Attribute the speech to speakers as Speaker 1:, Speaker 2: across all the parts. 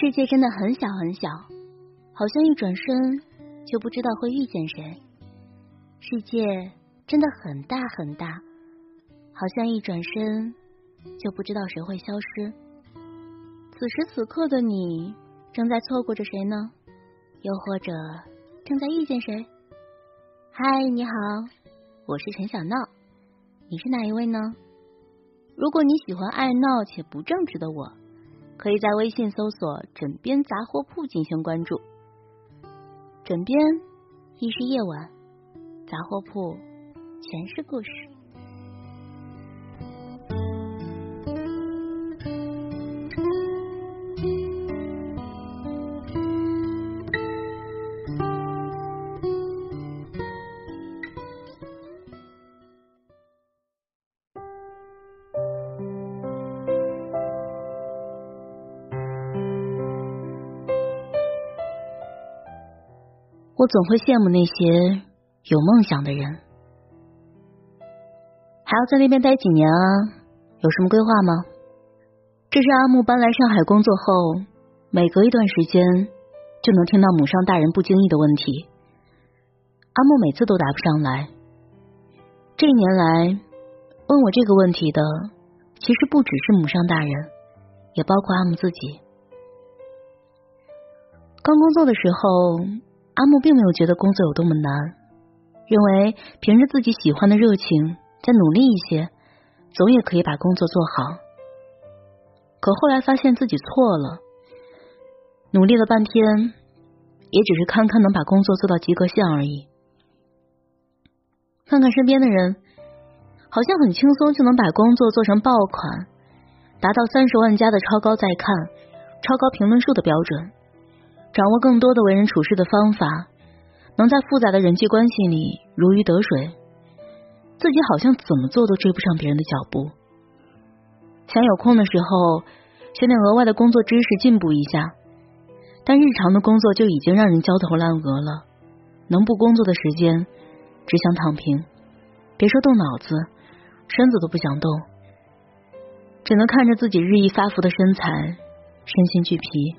Speaker 1: 世界真的很小很小，好像一转身就不知道会遇见谁；世界真的很大很大，好像一转身就不知道谁会消失。此时此刻的你，正在错过着谁呢？又或者正在遇见谁？嗨，你好，我是陈小闹，你是哪一位呢？如果你喜欢爱闹且不正直的我。可以在微信搜索“枕边杂货铺”进行关注。枕边亦是夜晚，杂货铺全是故事。我总会羡慕那些有梦想的人，还要在那边待几年啊？有什么规划吗？这是阿木搬来上海工作后，每隔一段时间就能听到母上大人不经意的问题。阿木每次都答不上来。这一年来，问我这个问题的，其实不只是母上大人，也包括阿木自己。刚工作的时候。阿木并没有觉得工作有多么难，认为凭着自己喜欢的热情，再努力一些，总也可以把工作做好。可后来发现自己错了，努力了半天，也只是堪堪能把工作做到及格线而已。看看身边的人，好像很轻松就能把工作做成爆款，达到三十万加的超高再看、超高评论数的标准。掌握更多的为人处事的方法，能在复杂的人际关系里如鱼得水。自己好像怎么做都追不上别人的脚步。想有空的时候学点额外的工作知识进步一下，但日常的工作就已经让人焦头烂额了。能不工作的时间，只想躺平，别说动脑子，身子都不想动，只能看着自己日益发福的身材，身心俱疲。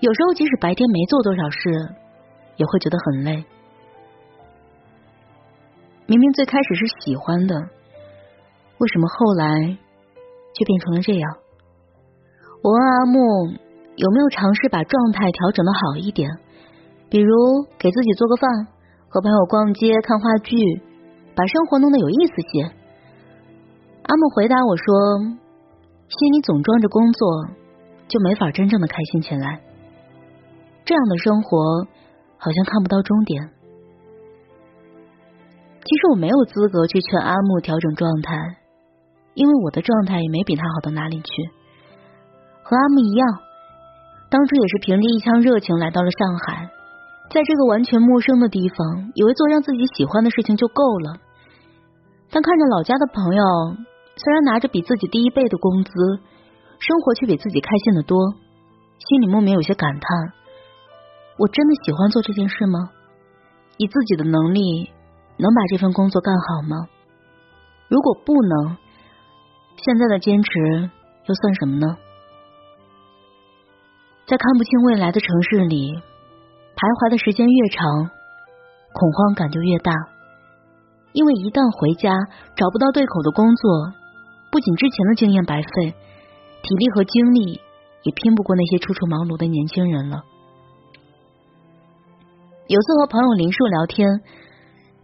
Speaker 1: 有时候，即使白天没做多少事，也会觉得很累。明明最开始是喜欢的，为什么后来却变成了这样？我问阿木有没有尝试把状态调整的好一点，比如给自己做个饭，和朋友逛街、看话剧，把生活弄得有意思些。阿木回答我说：“心里总装着工作，就没法真正的开心起来。”这样的生活好像看不到终点。其实我没有资格去劝阿木调整状态，因为我的状态也没比他好到哪里去。和阿木一样，当初也是凭着一腔热情来到了上海，在这个完全陌生的地方，以为做让自己喜欢的事情就够了。但看着老家的朋友，虽然拿着比自己低一倍的工资，生活却比自己开心的多，心里莫名有些感叹。我真的喜欢做这件事吗？以自己的能力能把这份工作干好吗？如果不能，现在的坚持又算什么呢？在看不清未来的城市里徘徊的时间越长，恐慌感就越大。因为一旦回家找不到对口的工作，不仅之前的经验白费，体力和精力也拼不过那些初出茅庐的年轻人了。有次和朋友林树聊天，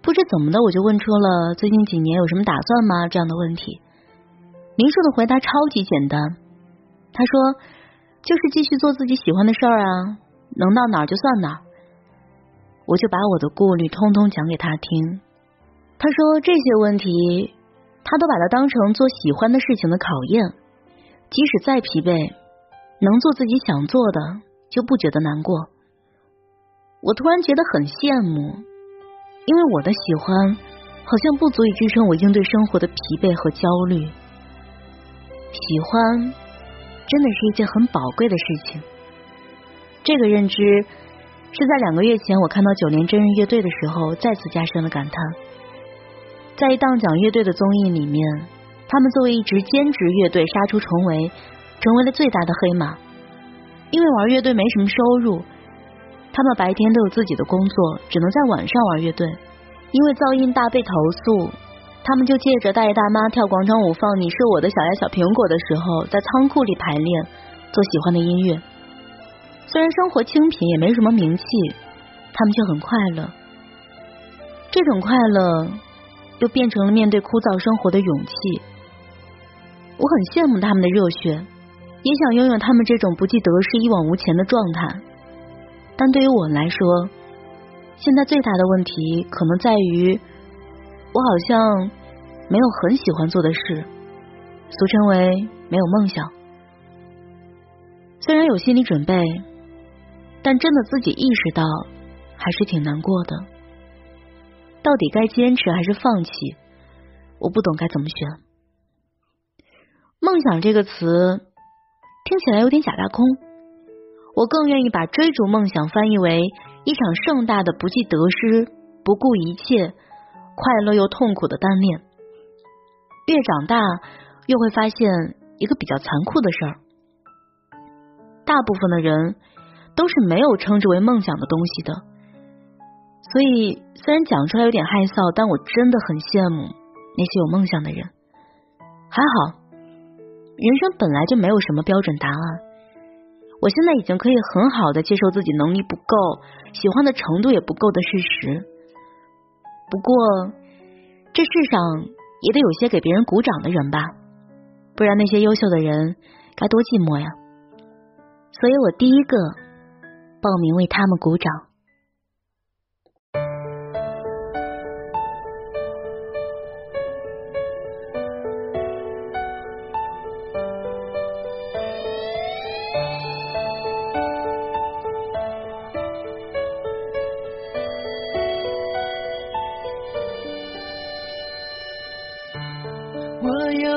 Speaker 1: 不知怎么的，我就问出了最近几年有什么打算吗这样的问题。林树的回答超级简单，他说就是继续做自己喜欢的事儿啊，能到哪儿就算哪儿。我就把我的顾虑通通讲给他听，他说这些问题他都把它当成做喜欢的事情的考验，即使再疲惫，能做自己想做的，就不觉得难过。我突然觉得很羡慕，因为我的喜欢好像不足以支撑我应对生活的疲惫和焦虑。喜欢真的是一件很宝贵的事情。这个认知是在两个月前我看到九连真人乐队的时候再次加深了感叹。在一档讲乐队的综艺里面，他们作为一支兼职乐队杀出重围，成为了最大的黑马。因为玩乐队没什么收入，他们白天都有自己的工作，只能在晚上玩乐队。因为噪音大被投诉，他们就借着大爷大妈跳广场舞放《你是我的小呀小苹果》的时候，在仓库里排练，做喜欢的音乐。虽然生活清贫，也没什么名气，他们却很快乐。这种快乐又变成了面对枯燥生活的勇气。我很羡慕他们的热血，也想拥有他们这种不计得失、一往无前的状态。但对于我来说，现在最大的问题可能在于，我好像没有很喜欢做的事，俗称为没有梦想。虽然有心理准备。但真的自己意识到，还是挺难过的。到底该坚持还是放弃？我不懂该怎么选。梦想这个词听起来有点假大空，我更愿意把追逐梦想翻译为一场盛大的不计得失、不顾一切、快乐又痛苦的单恋。越长大，越会发现一个比较残酷的事儿：大部分的人。都是没有称之为梦想的东西的，所以虽然讲出来有点害臊，但我真的很羡慕那些有梦想的人。还好，人生本来就没有什么标准答案。我现在已经可以很好的接受自己能力不够，喜欢的程度也不够的事实。不过，这世上也得有些给别人鼓掌的人吧，不然那些优秀的人该多寂寞呀。所以我第一个。报名为他们鼓掌。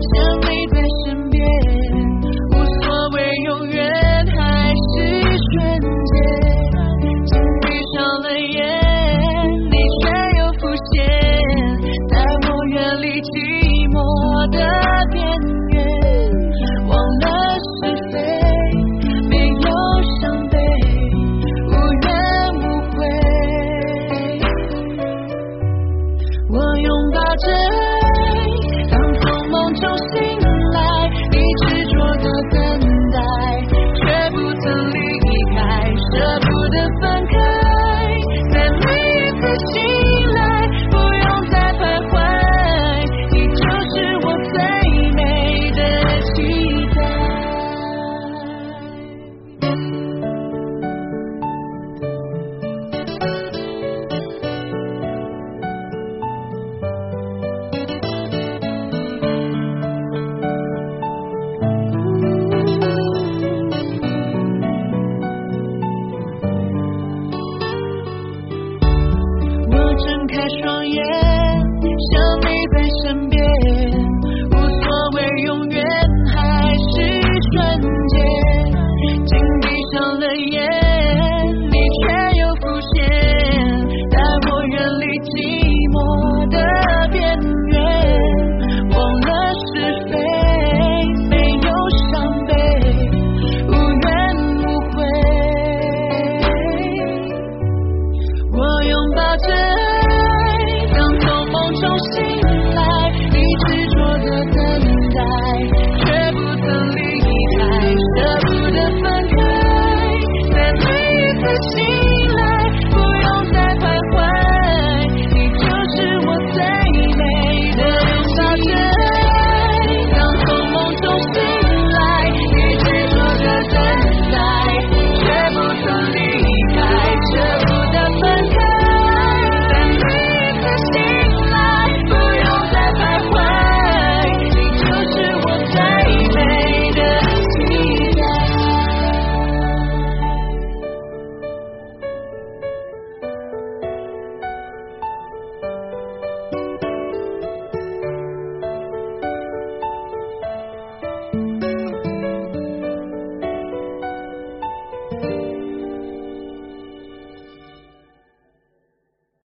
Speaker 2: 想你。